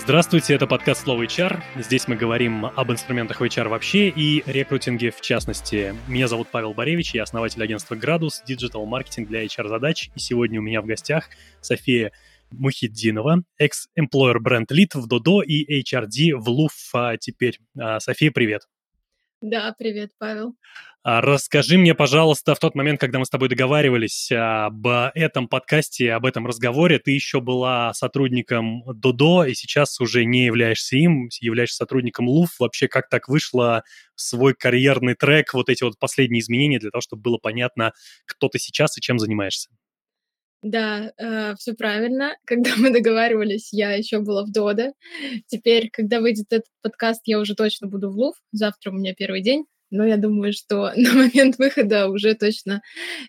Здравствуйте, это подкаст «Слово HR». Здесь мы говорим об инструментах HR вообще и рекрутинге в частности. Меня зовут Павел Боревич, я основатель агентства «Градус», digital-маркетинг для HR-задач. И сегодня у меня в гостях София Мухиддинова, экс- employer brand lead в Додо и HRD в LOOV а теперь. А, София, привет. Да, привет, Павел. А, расскажи мне, пожалуйста, в тот момент, когда мы с тобой договаривались об этом подкасте, об этом разговоре, ты еще была сотрудником Додо, и сейчас уже не являешься им, являешься сотрудником Луф. Вообще, как так вышло свой карьерный трек, вот эти вот последние изменения, для того, чтобы было понятно, кто ты сейчас и чем занимаешься? Да, э, все правильно. Когда мы договаривались, я еще была в Дода. Теперь, когда выйдет этот подкаст, я уже точно буду в Лув. Завтра у меня первый день. Но я думаю, что на момент выхода уже точно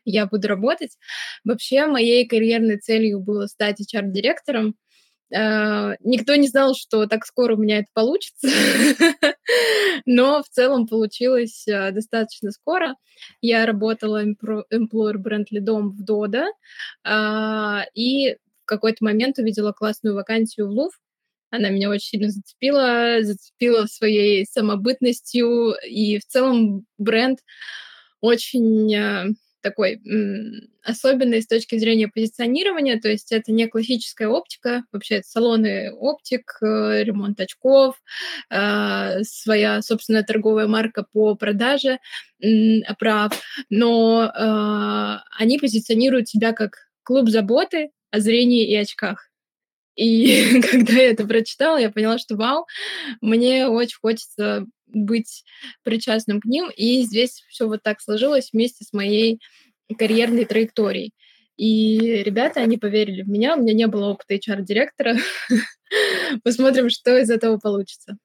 я буду работать. Вообще, моей карьерной целью было стать HR-директором. Э, никто не знал, что так скоро у меня это получится, но в целом получилось э, достаточно скоро. Я работала employer бренд лидом в Дода а, и в какой-то момент увидела классную вакансию в Лув. Она меня очень сильно зацепила, зацепила своей самобытностью, и в целом бренд очень э, такой особенный с точки зрения позиционирования, то есть это не классическая оптика, вообще это салоны оптик, э, ремонт очков, э, своя собственная торговая марка по продаже прав, но э, они позиционируют себя как клуб заботы о зрении и очках. И когда я это прочитала, я поняла, что вау, мне очень хочется быть причастным к ним. И здесь все вот так сложилось вместе с моей карьерной траекторией. И ребята, они поверили в меня, у меня не было опыта HR-директора. Посмотрим, что из этого получится.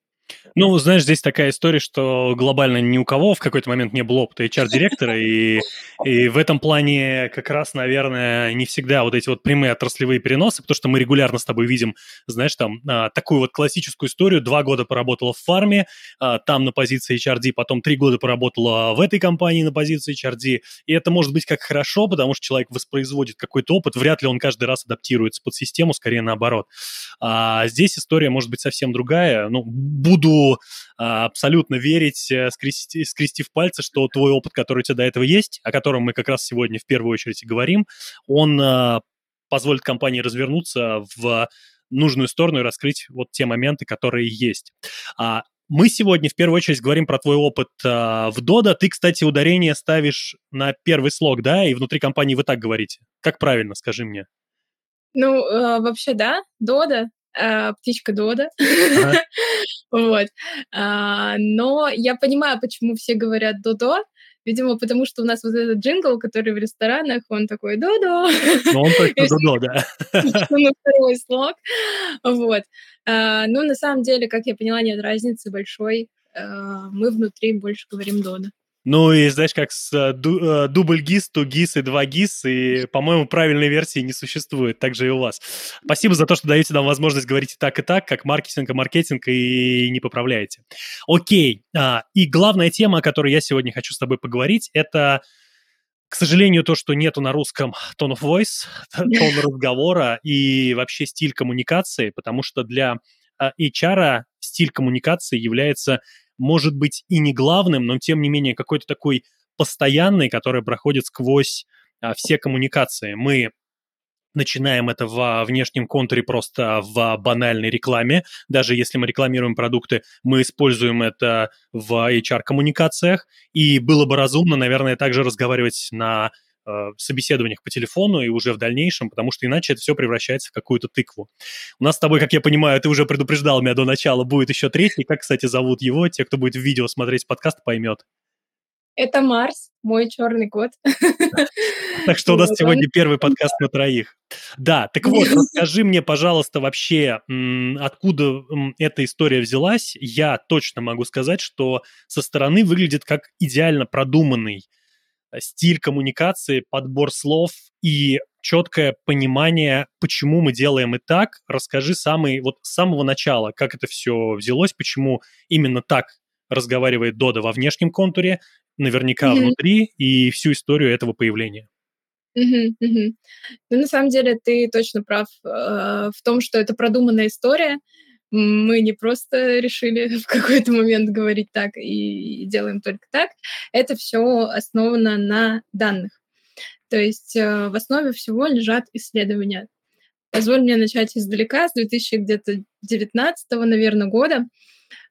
Ну, знаешь, здесь такая история, что глобально ни у кого в какой-то момент не было опыта HR-директора, и, и в этом плане как раз, наверное, не всегда вот эти вот прямые отраслевые переносы, потому что мы регулярно с тобой видим, знаешь, там а, такую вот классическую историю. Два года поработала в фарме, а, там на позиции HRD, потом три года поработала в этой компании на позиции HRD, и это может быть как хорошо, потому что человек воспроизводит какой-то опыт, вряд ли он каждый раз адаптируется под систему, скорее наоборот. А здесь история может быть совсем другая. Ну, буду а, абсолютно верить, э, скрести, скрестив пальцы, что твой опыт, который у тебя до этого есть, о котором мы как раз сегодня в первую очередь и говорим, он а, позволит компании развернуться в нужную сторону и раскрыть вот те моменты, которые есть. А, мы сегодня в первую очередь говорим про твой опыт а, в Дода. Ты, кстати, ударение ставишь на первый слог, да, и внутри компании вы так говорите. Как правильно, скажи мне? Ну, э, вообще, да, Дода, птичка Дода. Вот. А, но я понимаю, почему все говорят Додо. Видимо, потому что у нас вот этот джингл, который в ресторанах, он такой Додо. Ну, он точно Додо, да. на второй слог. Вот. А, ну, на самом деле, как я поняла, нет разницы большой. А, мы внутри больше говорим Додо. Ну и знаешь, как с э, э, дубль ГИС, то ГИС и два ГИС, и, по-моему, правильной версии не существует, так же и у вас. Спасибо за то, что даете нам возможность говорить и так, и так, как маркетинг и маркетинг, и не поправляете. Окей, а, и главная тема, о которой я сегодня хочу с тобой поговорить, это, к сожалению, то, что нету на русском tone of voice, тон разговора и вообще стиль коммуникации, потому что для HR стиль коммуникации является может быть и не главным, но тем не менее какой-то такой постоянный, который проходит сквозь а, все коммуникации. Мы начинаем это в внешнем контуре просто в банальной рекламе. Даже если мы рекламируем продукты, мы используем это в HR-коммуникациях. И было бы разумно, наверное, также разговаривать на собеседованиях по телефону и уже в дальнейшем, потому что иначе это все превращается в какую-то тыкву. У нас с тобой, как я понимаю, ты уже предупреждал меня до начала, будет еще третий. Как, кстати, зовут его? Те, кто будет в видео смотреть подкаст, поймет. Это Марс, мой черный кот. Так что у нас сегодня первый подкаст на троих. Да, так вот, расскажи мне, пожалуйста, вообще, откуда эта история взялась. Я точно могу сказать, что со стороны выглядит как идеально продуманный Э, стиль коммуникации, подбор слов и четкое понимание, почему мы делаем и так. Расскажи самый, вот с самого начала, как это все взялось, почему именно так разговаривает Дода во внешнем контуре, наверняка mm-hmm. внутри, и всю историю этого появления. Угу, угу. Ну, на самом деле, ты точно прав э, в том, что это продуманная история. Мы не просто решили в какой-то момент говорить так и делаем только так. Это все основано на данных. То есть э, в основе всего лежат исследования. Позволь мне начать издалека, с 2019, наверное, года.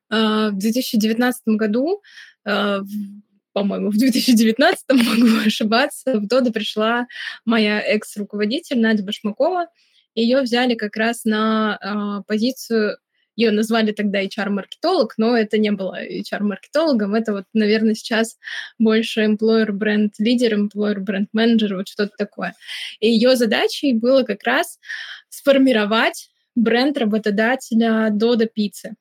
А, в 2019 году, а, по-моему, в 2019, могу ошибаться, в Дода пришла моя экс-руководитель Надя Башмакова. Ее взяли как раз на позицию ее назвали тогда HR-маркетолог, но это не было HR-маркетологом, это вот, наверное, сейчас больше employer бренд лидер, employer бренд менеджер, вот что-то такое. И ее задачей было как раз сформировать бренд работодателя Дода Пиццы.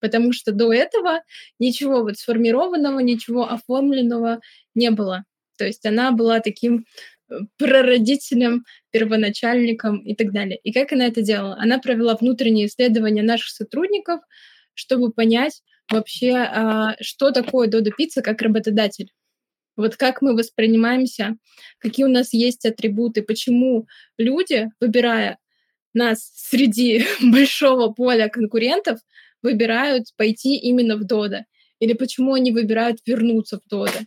Потому что до этого ничего вот сформированного, ничего оформленного не было. То есть она была таким прародителем, первоначальником и так далее. И как она это делала? Она провела внутренние исследования наших сотрудников, чтобы понять вообще, а, что такое Додо Пицца как работодатель. Вот как мы воспринимаемся, какие у нас есть атрибуты, почему люди, выбирая нас среди большого поля конкурентов, выбирают пойти именно в Додо, или почему они выбирают вернуться в Додо.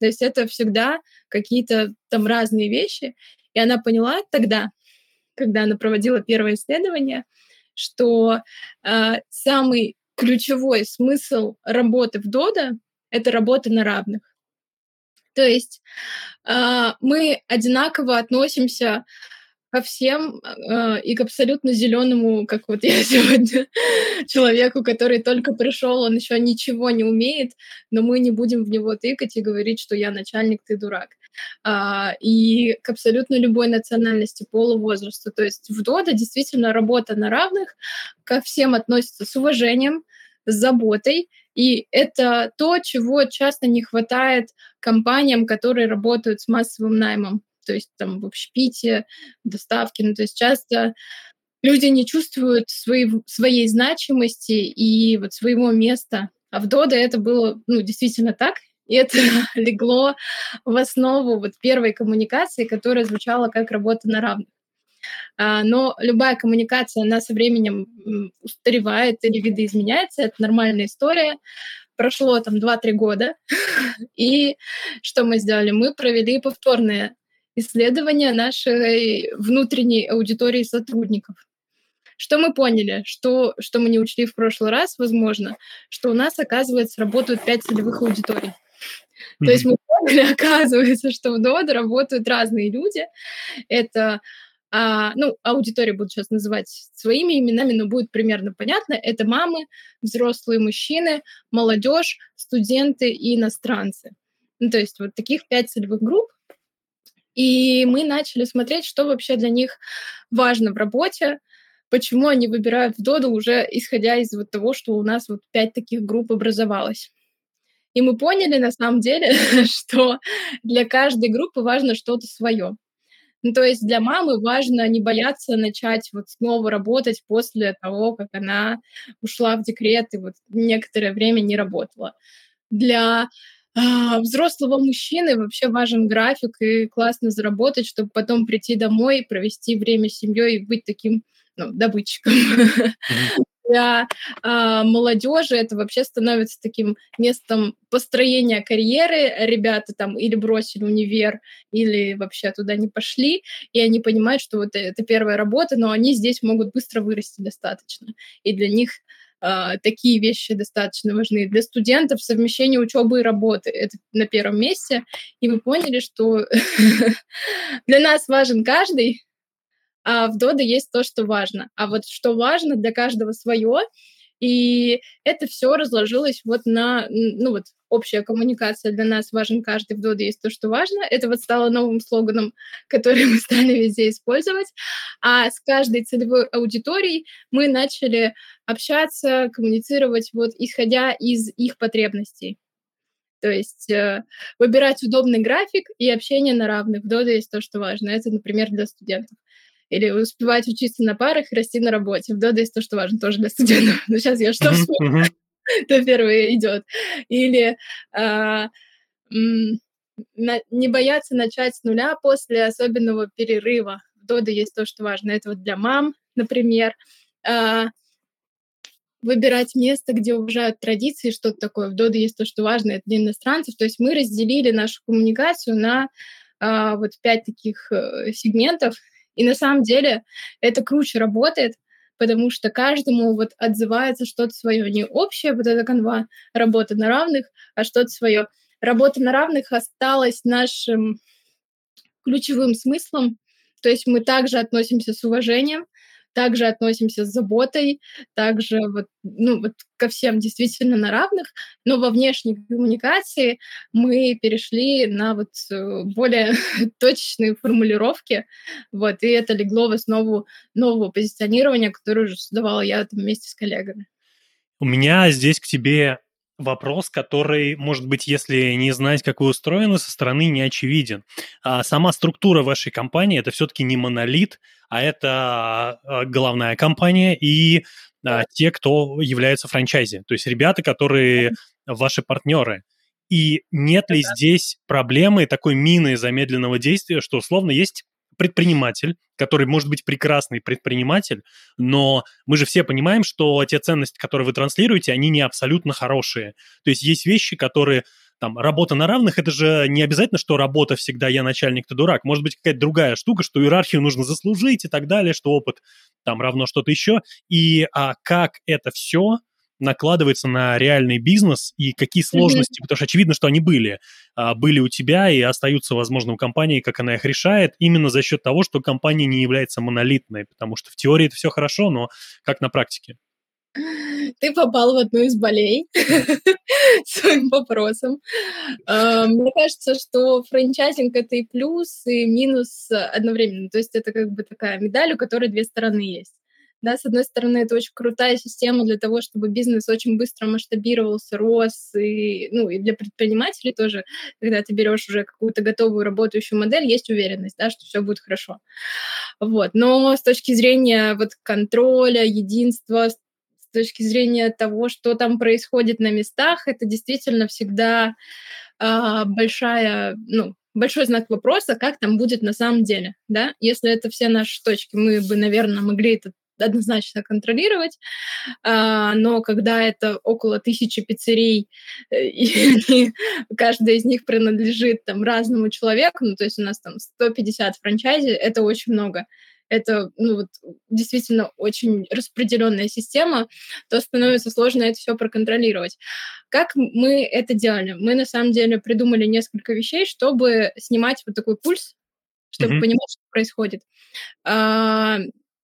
То есть это всегда какие-то там разные вещи. И она поняла тогда, когда она проводила первое исследование, что э, самый ключевой смысл работы в Дода — это работа на равных. То есть э, мы одинаково относимся ко всем э, и к абсолютно зеленому, как вот я сегодня, человеку, который только пришел, он еще ничего не умеет, но мы не будем в него тыкать и говорить, что я начальник, ты дурак. А, и к абсолютно любой национальности, полу, возрасту. То есть в ДОДА действительно работа на равных, ко всем относится с уважением, с заботой, и это то, чего часто не хватает компаниям, которые работают с массовым наймом то есть там в общепите, доставки. Ну, то есть часто люди не чувствуют своей, своей значимости и вот своего места. А в Дода это было ну, действительно так, и это легло в основу вот первой коммуникации, которая звучала как работа на равных. А, но любая коммуникация, она со временем устаревает или видоизменяется, это нормальная история. Прошло там 2-3 года, и что мы сделали? Мы провели повторное исследования нашей внутренней аудитории сотрудников. Что мы поняли, что, что мы не учли в прошлый раз, возможно, что у нас, оказывается, работают пять целевых аудиторий. Mm-hmm. То есть мы поняли, оказывается, что в ДОД работают разные люди. Это а, ну, аудитория буду сейчас называть своими именами, но будет примерно понятно. Это мамы, взрослые мужчины, молодежь, студенты и иностранцы. Ну, то есть вот таких пять целевых групп, и мы начали смотреть, что вообще для них важно в работе, почему они выбирают в Доду уже исходя из вот того, что у нас вот пять таких групп образовалось. И мы поняли на самом деле, что для каждой группы важно что-то свое. Ну, то есть для мамы важно не бояться начать вот снова работать после того, как она ушла в декрет и вот некоторое время не работала. Для взрослого мужчины вообще важен график и классно заработать, чтобы потом прийти домой, провести время с семьей и быть таким ну, добытчиком. Для а, молодежи это вообще становится таким местом построения карьеры. Ребята там или бросили универ, или вообще туда не пошли, и они понимают, что вот это первая работа, но они здесь могут быстро вырасти достаточно. И для них такие вещи достаточно важны. Для студентов совмещение учебы и работы — это на первом месте. И вы поняли, что для нас важен каждый, а в Дода есть то, что важно. А вот что важно для каждого свое, и это все разложилось вот на, ну вот, общая коммуникация для нас важен каждый в Доде есть то, что важно. Это вот стало новым слоганом, который мы стали везде использовать. А с каждой целевой аудиторией мы начали общаться, коммуницировать вот исходя из их потребностей. То есть э, выбирать удобный график и общение на равных. В Доде есть то, что важно. Это, например, для студентов или успевать учиться на парах и расти на работе. В Дода есть то, что важно тоже для студентов. Но сейчас я что вспомню, то первое идет. Или а, не бояться начать с нуля после особенного перерыва. В Дода есть то, что важно. Это вот для мам, например. А, выбирать место, где уважают традиции, что-то такое. В Доде есть то, что важно, это для иностранцев. То есть мы разделили нашу коммуникацию на а, вот пять таких э, сегментов. И на самом деле это круче работает, потому что каждому вот отзывается что-то свое, не общее вот эта канва работа на равных, а что-то свое. Работа на равных осталась нашим ключевым смыслом, то есть мы также относимся с уважением, также относимся с заботой, также вот, ну, вот ко всем действительно на равных, но во внешней коммуникации мы перешли на вот э, более точечные формулировки, вот, и это легло в основу нового позиционирования, которое уже создавала я там вместе с коллегами. У меня здесь к тебе вопрос, который, может быть, если не знать, как вы устроены, со стороны не очевиден. А сама структура вашей компании – это все-таки не монолит, а это а, головная компания и а, те, кто является франчайзи, то есть ребята, которые ваши партнеры. И нет ли здесь проблемы такой мины замедленного действия, что условно есть предприниматель, который может быть прекрасный предприниматель, но мы же все понимаем, что те ценности, которые вы транслируете, они не абсолютно хорошие. То есть есть вещи, которые там, работа на равных, это же не обязательно, что работа всегда я начальник, ты дурак. Может быть, какая-то другая штука, что иерархию нужно заслужить и так далее, что опыт там равно что-то еще. И а, как это все накладывается на реальный бизнес и какие сложности, mm-hmm. потому что очевидно, что они были, а, были у тебя и остаются, возможно, у компании, как она их решает, именно за счет того, что компания не является монолитной, потому что в теории это все хорошо, но как на практике? Ты попал в одну из болей своим вопросом. А, мне кажется, что франчайзинг — это и плюс, и минус одновременно. То есть это как бы такая медаль, у которой две стороны есть. Да, с одной стороны, это очень крутая система для того, чтобы бизнес очень быстро масштабировался, рос, и, ну, и для предпринимателей тоже, когда ты берешь уже какую-то готовую работающую модель, есть уверенность, да, что все будет хорошо. Вот. Но с точки зрения вот контроля, единства, с точки зрения того, что там происходит на местах, это действительно всегда э, большая, ну, большой знак вопроса, как там будет на самом деле, да? Если это все наши точки, мы бы, наверное, могли это однозначно контролировать, а, но когда это около тысячи пиццерий, э, и каждая из них принадлежит там разному человеку, ну, то есть у нас там 150 франчайзи, это очень много это ну, вот, действительно очень распределенная система, то становится сложно это все проконтролировать. Как мы это делали? Мы на самом деле придумали несколько вещей, чтобы снимать вот такой пульс, чтобы mm-hmm. понимать, что происходит. А,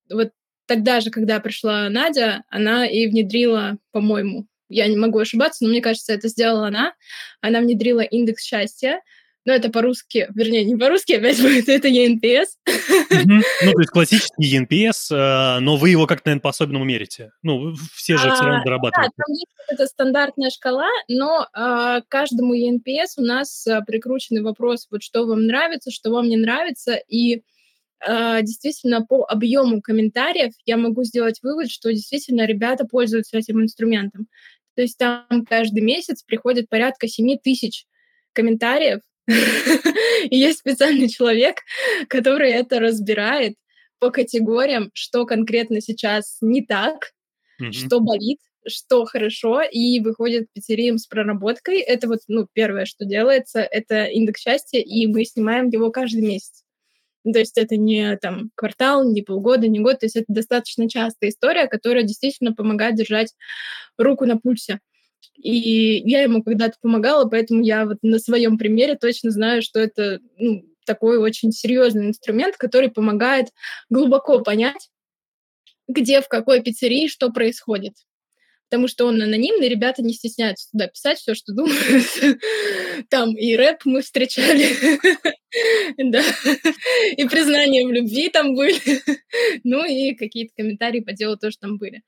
вот тогда же, когда пришла Надя, она и внедрила, по-моему, я не могу ошибаться, но мне кажется, это сделала она. Она внедрила индекс счастья, но это по-русски, вернее, не по-русски опять будет, это ENPS. Ну, то есть классический ENPS, э, но вы его как-то, наверное, по-особенному мерите. Ну, все же все равно дорабатывают. Да, там есть это стандартная шкала, но а, каждому ENPS у нас а, прикрученный вопрос, вот что вам нравится, что вам не нравится, и действительно по объему комментариев я могу сделать вывод, что действительно ребята пользуются этим инструментом. То есть там каждый месяц приходит порядка 7 тысяч комментариев, и есть специальный человек, который это разбирает по категориям, что конкретно сейчас не так, что болит, что хорошо, и выходит к пиццериям с проработкой. Это вот, ну, первое, что делается, это индекс счастья, и мы снимаем его каждый месяц. То есть это не там квартал, не полгода, не год, то есть это достаточно частая история, которая действительно помогает держать руку на пульсе. И я ему когда-то помогала, поэтому я вот на своем примере точно знаю, что это ну, такой очень серьезный инструмент, который помогает глубоко понять, где, в какой пиццерии что происходит. Потому что он анонимный, ребята не стесняются туда писать все, что думают. Там и рэп мы встречали, да, и признания в любви там были, ну и какие-то комментарии по делу тоже там были.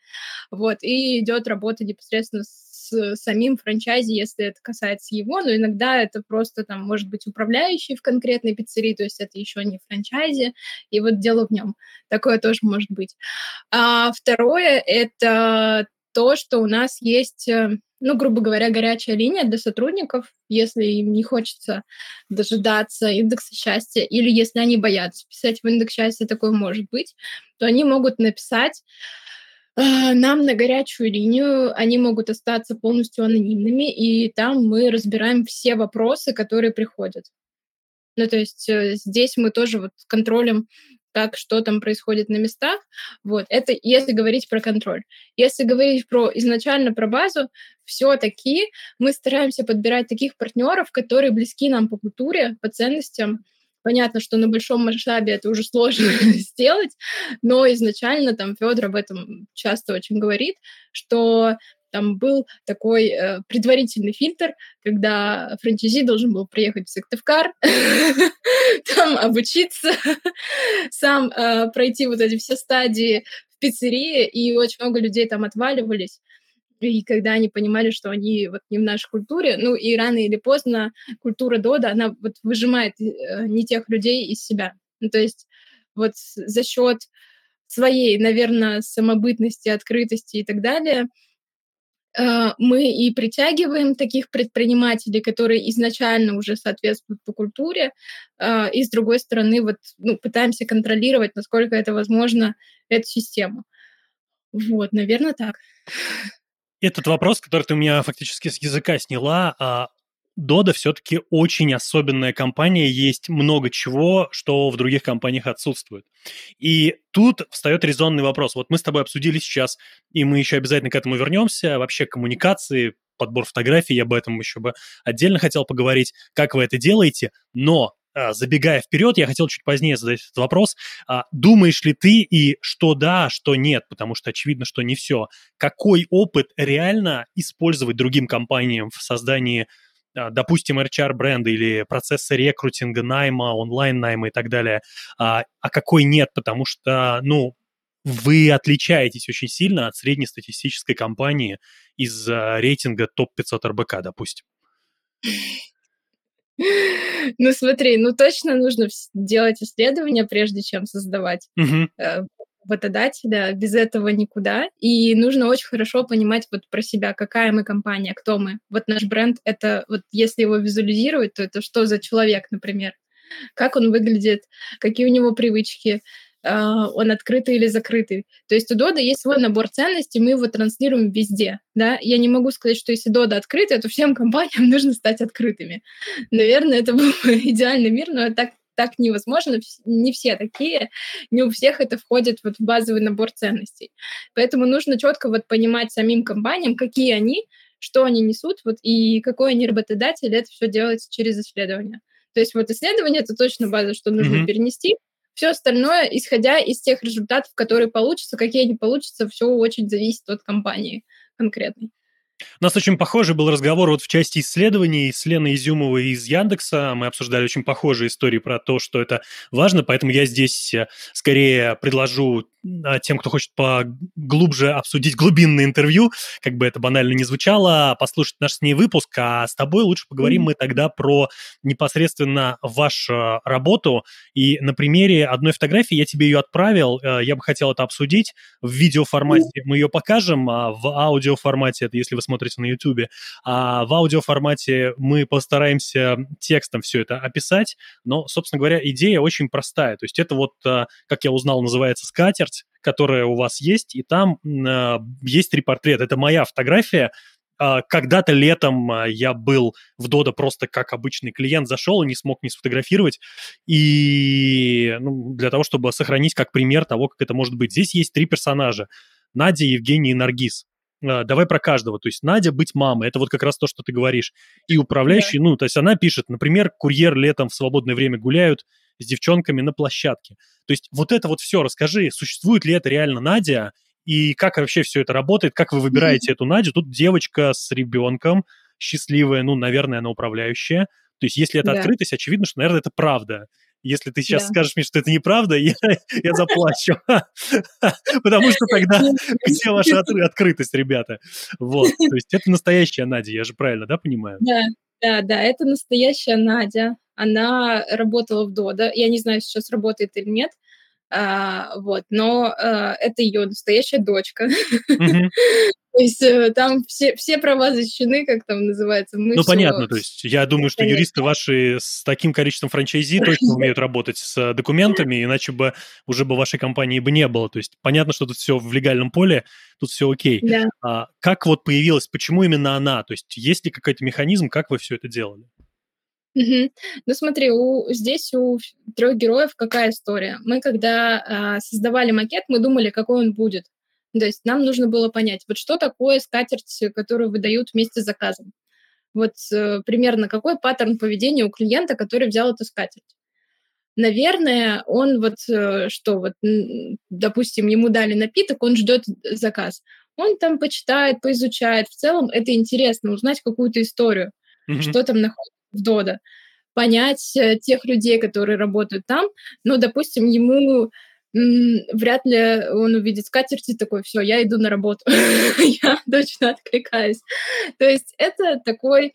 Вот, и идет работа непосредственно с с самим франчайзи, если это касается его, но иногда это просто там может быть управляющий в конкретной пиццерии, то есть это еще не франчайзи, и вот дело в нем. Такое тоже может быть. А второе — это то, что у нас есть э, ну, грубо говоря, горячая линия для сотрудников, если им не хочется дожидаться индекса счастья, или если они боятся писать в индекс счастья, такое может быть, то они могут написать А, нам на горячую линию они могут остаться полностью анонимными, и там мы разбираем все вопросы, которые приходят. Ну, то есть э, здесь мы тоже вот контролем так, что там происходит на местах. Вот, это если говорить про контроль. Если говорить про изначально про базу, все-таки мы стараемся подбирать таких партнеров, которые близки нам по культуре, по ценностям, Понятно, что на большом масштабе это уже сложно сделать, но изначально там Федор об этом часто очень говорит, что там был такой э, предварительный фильтр, когда франчайзи должен был приехать в Сыктывкар, там обучиться, сам э, пройти вот эти все стадии в пиццерии, и очень много людей там отваливались. И когда они понимали, что они вот не в нашей культуре, ну и рано или поздно культура Дода, она вот выжимает э, не тех людей из себя. Ну, то есть вот за счет своей, наверное, самобытности, открытости и так далее, мы и притягиваем таких предпринимателей, которые изначально уже соответствуют по культуре, э, и с другой стороны вот ну, пытаемся контролировать, насколько это возможно, эту систему. Вот, наверное, так. Этот вопрос, который ты у меня фактически с языка сняла, а Дода все-таки очень особенная компания, есть много чего, что в других компаниях отсутствует. И тут встает резонный вопрос. Вот мы с тобой обсудили сейчас, и мы еще обязательно к этому вернемся, вообще коммуникации, подбор фотографий, я об этом еще бы отдельно хотел поговорить, как вы это делаете, но а, забегая вперед, я хотел чуть позднее задать этот вопрос. А, думаешь ли ты и что да, что нет, потому что очевидно, что не все. Какой опыт реально использовать другим компаниям в создании, а, допустим, HR-бренда или процесса рекрутинга, найма, онлайн-найма и так далее, а какой нет, потому что, ну, вы отличаетесь очень сильно от среднестатистической компании из рейтинга топ-500 РБК, допустим. Ну смотри, ну точно нужно делать исследования, прежде чем создавать э, работодателя. Без этого никуда. И нужно очень хорошо понимать вот про себя, какая мы компания, кто мы. Вот наш бренд — это вот если его визуализировать, то это что за человек, например? Как он выглядит, какие у него привычки, а, он открытый или закрытый. То есть у Дода есть свой набор ценностей, мы его транслируем везде. Да? Я не могу сказать, что если Дода открытая, то всем компаниям нужно стать открытыми. Наверное, это был бы идеальный мир, но так так невозможно, не все такие, не у всех это входит вот в базовый набор ценностей. Поэтому нужно четко вот понимать самим компаниям, какие они, что они несут, вот, и какой они работодатель, это все делается через исследование. То есть вот исследование — это точно база, что нужно mm-hmm. перенести, все остальное, исходя из тех результатов, которые получатся, какие они получатся, все очень зависит от компании конкретной. У нас очень похожий был разговор вот в части исследований с Леной Изюмовой из Яндекса. Мы обсуждали очень похожие истории про то, что это важно, поэтому я здесь э, скорее предложу а, тем, кто хочет поглубже обсудить глубинное интервью, как бы это банально не звучало, послушать наш с ней выпуск, а с тобой лучше поговорим mm-hmm. мы тогда про непосредственно вашу работу. И на примере одной фотографии я тебе ее отправил, э, я бы хотел это обсудить. В видеоформате mm-hmm. мы ее покажем, а в аудиоформате, это если вы смотрите на YouTube, а в аудиоформате мы постараемся текстом все это описать, но, собственно говоря, идея очень простая. То есть это вот, э, как я узнал, называется скатер, смерть, которая у вас есть, и там э, есть три портрета. Это моя фотография. Э, когда-то летом я был в Дода просто как обычный клиент, зашел и не смог не сфотографировать. И ну, для того, чтобы сохранить как пример того, как это может быть. Здесь есть три персонажа. Надя, Евгений и Наргиз давай про каждого. То есть Надя быть мамой, это вот как раз то, что ты говоришь. И управляющий, да. ну, то есть она пишет, например, курьер летом в свободное время гуляют, с девчонками на площадке. То есть вот это вот все расскажи, существует ли это реально Надя, и как вообще все это работает, как вы выбираете mm-hmm. эту Надю? Тут девочка с ребенком, счастливая, ну, наверное, она управляющая. То есть если это да. открытость, очевидно, что, наверное, это правда. Если ты сейчас да. скажешь мне, что это неправда, я, я заплачу. Потому что тогда где ваша открытость, ребята? Вот, то есть это настоящая Надя, я же правильно, да, понимаю? Да, да, да, это настоящая Надя. Она работала в Дода. Я не знаю, сейчас работает или нет. А, вот, но а, это ее настоящая дочка. Mm-hmm. То есть э, там все, все права защищены, как там называется. Мы ну, все... понятно, то есть я думаю, что юристы ваши с таким количеством франчайзи точно умеют работать с документами, иначе бы уже бы вашей компании бы не было. То есть понятно, что тут все в легальном поле, тут все окей. Да. А как вот появилась, почему именно она? То есть есть ли какой-то механизм, как вы все это делали? Угу. Ну смотри, у, здесь у трех героев какая история? Мы когда а, создавали макет, мы думали, какой он будет. То есть нам нужно было понять, вот что такое скатерть, которую выдают вместе с заказом. Вот э, примерно какой паттерн поведения у клиента, который взял эту скатерть. Наверное, он вот э, что, вот, допустим, ему дали напиток, он ждет заказ. Он там почитает, поизучает. В целом это интересно, узнать какую-то историю, mm-hmm. что там находится в Дода, понять э, тех людей, которые работают там. Но, допустим, ему вряд ли он увидит скатерти такой, все, я иду на работу, я точно откликаюсь. То есть это такой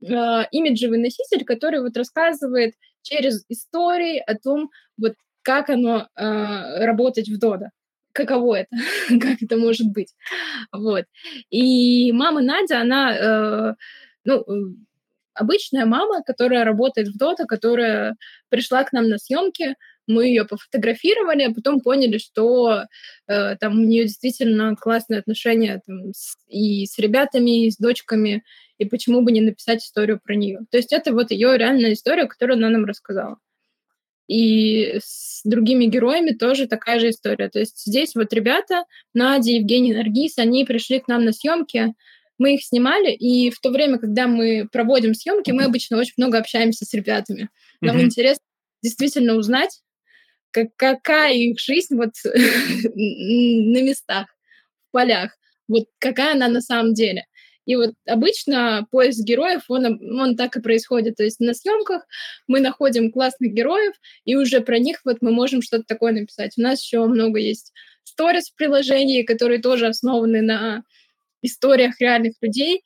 э, имиджевый носитель, который вот рассказывает через истории о том, вот как оно э, работать в Дода каково это, как это может быть. Вот. И мама Надя, она, э, ну, обычная мама, которая работает в Дота, которая пришла к нам на съемки, мы ее пофотографировали, а потом поняли, что э, там у нее действительно классные отношения там, с, и с ребятами, и с дочками, и почему бы не написать историю про нее. То есть это вот ее реальная история, которую она нам рассказала. И с другими героями тоже такая же история. То есть здесь вот ребята, Надя, Евгений, Наргиз, они пришли к нам на съемки, мы их снимали, и в то время, когда мы проводим съемки, мы обычно очень много общаемся с ребятами. Нам mm-hmm. интересно действительно узнать, как, какая их жизнь вот на местах, в полях, вот какая она на самом деле. И вот обычно поиск героев, он, он так и происходит. То есть на съемках мы находим классных героев, и уже про них вот мы можем что-то такое написать. У нас еще много есть сторис в приложении, которые тоже основаны на историях реальных людей.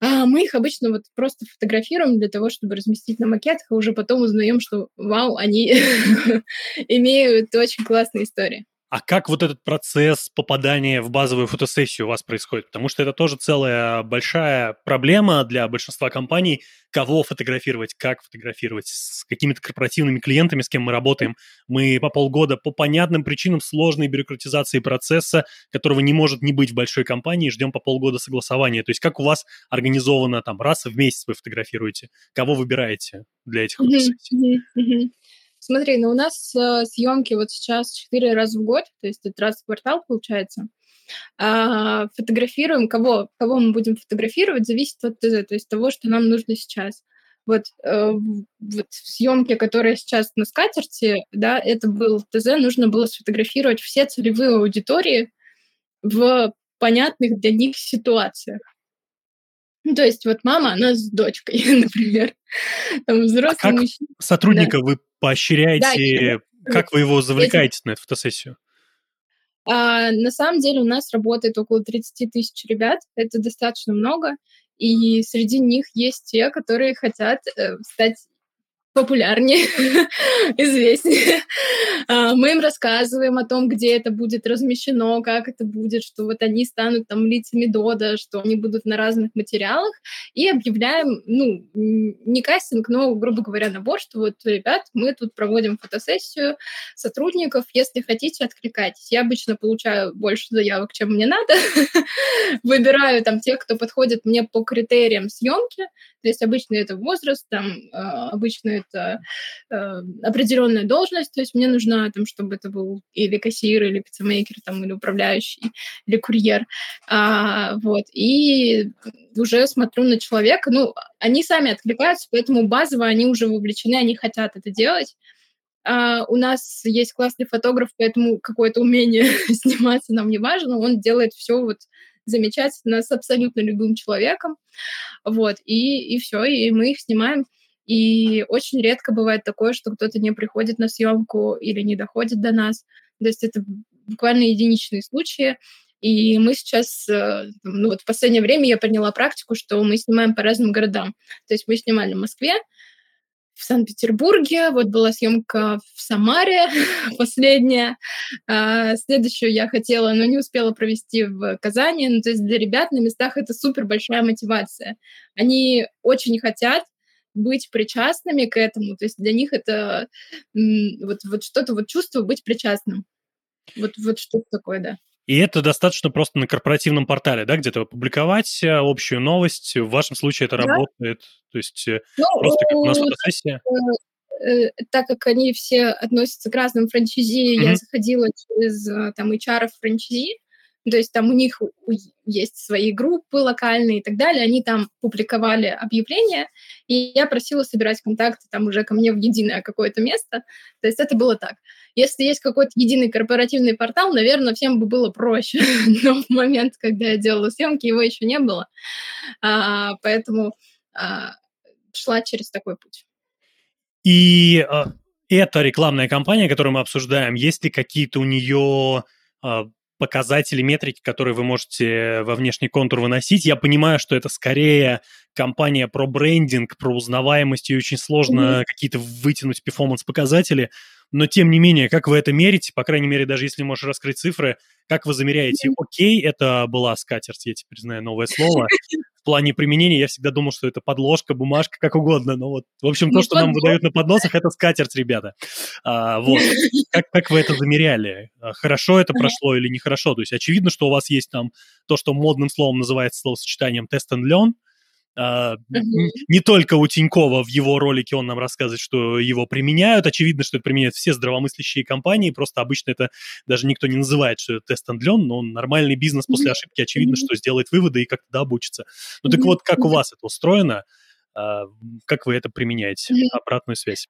А мы их обычно вот просто фотографируем для того, чтобы разместить на макетах, а уже потом узнаем, что вау, они имеют очень классные истории. А как вот этот процесс попадания в базовую фотосессию у вас происходит? Потому что это тоже целая большая проблема для большинства компаний, кого фотографировать, как фотографировать, с какими-то корпоративными клиентами, с кем мы работаем. Мы по полгода по понятным причинам сложной бюрократизации процесса, которого не может не быть в большой компании, ждем по полгода согласования. То есть как у вас организовано там раз в месяц вы фотографируете? Кого выбираете для этих фотосессий? Смотри, ну у нас э, съемки вот сейчас четыре раза в год, то есть это раз в квартал получается. А, фотографируем, кого, кого мы будем фотографировать, зависит от ТЗ, то есть того, что нам нужно сейчас. Вот, э, вот съемки, которые сейчас на скатерти, да, это был ТЗ, нужно было сфотографировать все целевые аудитории в понятных для них ситуациях. Ну, то есть вот мама, она с дочкой, например. Там взрослый а как мужчина. сотрудника да. вы поощряете, да, как вы его завлекаете на эту фотосессию? А, на самом деле у нас работает около 30 тысяч ребят, это достаточно много, и среди них есть те, которые хотят э, стать популярнее, известнее. А, мы им рассказываем о том, где это будет размещено, как это будет, что вот они станут там лицами Дода, что они будут на разных материалах, и объявляем, ну, не кастинг, но, грубо говоря, набор, что вот, ребят, мы тут проводим фотосессию сотрудников, если хотите, откликайтесь. Я обычно получаю больше заявок, чем мне надо. Выбираю там тех, кто подходит мне по критериям съемки, то есть обычно это возраст, там, а, обычно это э, определенная должность, то есть мне нужно, там, чтобы это был или кассир, или пиццемейкер, там, или управляющий, или курьер, а, вот, и уже смотрю на человека, ну, они сами откликаются, поэтому базово они уже вовлечены, они хотят это делать, Uh, у нас есть классный фотограф, поэтому какое-то умение сниматься нам не важно. Он делает все вот замечательно с абсолютно любым человеком. Вот, и, и все, и мы их снимаем. И очень редко бывает такое, что кто-то не приходит на съемку или не доходит до нас. То есть это буквально единичные случаи. И мы сейчас, э, ну вот в последнее время я приняла практику, что мы снимаем по разным городам. То есть мы снимали в Москве, в Санкт-Петербурге, вот была съемка в Самаре последняя, а, следующую я хотела, но не успела провести в Казани, ну, то есть для ребят на местах это супер большая мотивация. Они очень хотят быть причастными к этому, то есть для них это вот, вот что-то, вот чувство быть причастным. Вот, вот что-то такое, да. И это достаточно просто на корпоративном портале, да, где-то опубликовать э, общую новость. В вашем случае это да. работает, то есть э, ну, просто как у нас фотосессия. Э, так как они все относятся к разным франчайзи, mm-hmm. я заходила через там HR франчайзи, то есть там у них есть свои группы локальные и так далее, они там публиковали объявления, и я просила собирать контакты там уже ко мне в единое какое-то место. То есть это было так. Если есть какой-то единый корпоративный портал, наверное, всем бы было проще. Но в момент, когда я делала съемки, его еще не было. А, поэтому а, шла через такой путь. И а, эта рекламная кампания, которую мы обсуждаем, есть ли какие-то у нее а, показатели, метрики, которые вы можете во внешний контур выносить. Я понимаю, что это скорее компания про брендинг, про узнаваемость, и очень сложно mm-hmm. какие-то вытянуть перформанс-показатели. Но, тем не менее, как вы это мерите, по крайней мере, даже если можешь раскрыть цифры, как вы замеряете? Окей, это была скатерть, я теперь знаю новое слово. В плане применения я всегда думал, что это подложка, бумажка, как угодно. Но вот, в общем, то, что нам выдают на подносах, это скатерть, ребята. А, вот. Как, как вы это замеряли? А, хорошо это прошло или нехорошо? То есть очевидно, что у вас есть там то, что модным словом называется словосочетанием test and learn, Mm-hmm. Не только у Тинькова в его ролике он нам рассказывает, что его применяют. Очевидно, что это применяют все здравомыслящие компании. Просто обычно это даже никто не называет, что это тест андлен, но нормальный бизнес после ошибки, очевидно, что сделает выводы и как-то обучится. Ну так вот, как у вас это устроено? Uh, как вы это применяете? Обратную связь.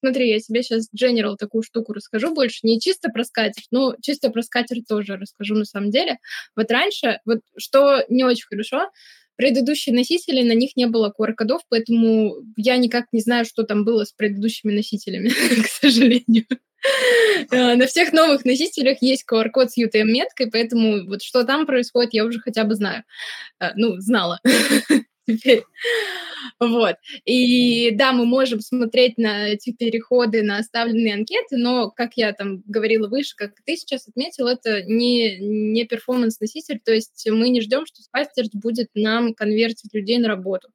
Смотри, я тебе сейчас General такую штуку расскажу больше. Не чисто про скатерть, но чисто про скатерть тоже расскажу на самом деле. Вот раньше, вот что не очень хорошо, Предыдущие носители, на них не было QR-кодов, поэтому я никак не знаю, что там было с предыдущими носителями, к сожалению. Э, на всех новых носителях есть QR-код с UTM-меткой, поэтому вот что там происходит, я уже хотя бы знаю. Э, ну, знала теперь. Вот. И да, мы можем смотреть на эти переходы, на оставленные анкеты, но, как я там говорила выше, как ты сейчас отметил, это не, не перформанс-носитель, то есть мы не ждем, что Spasters будет нам конвертить людей на работу.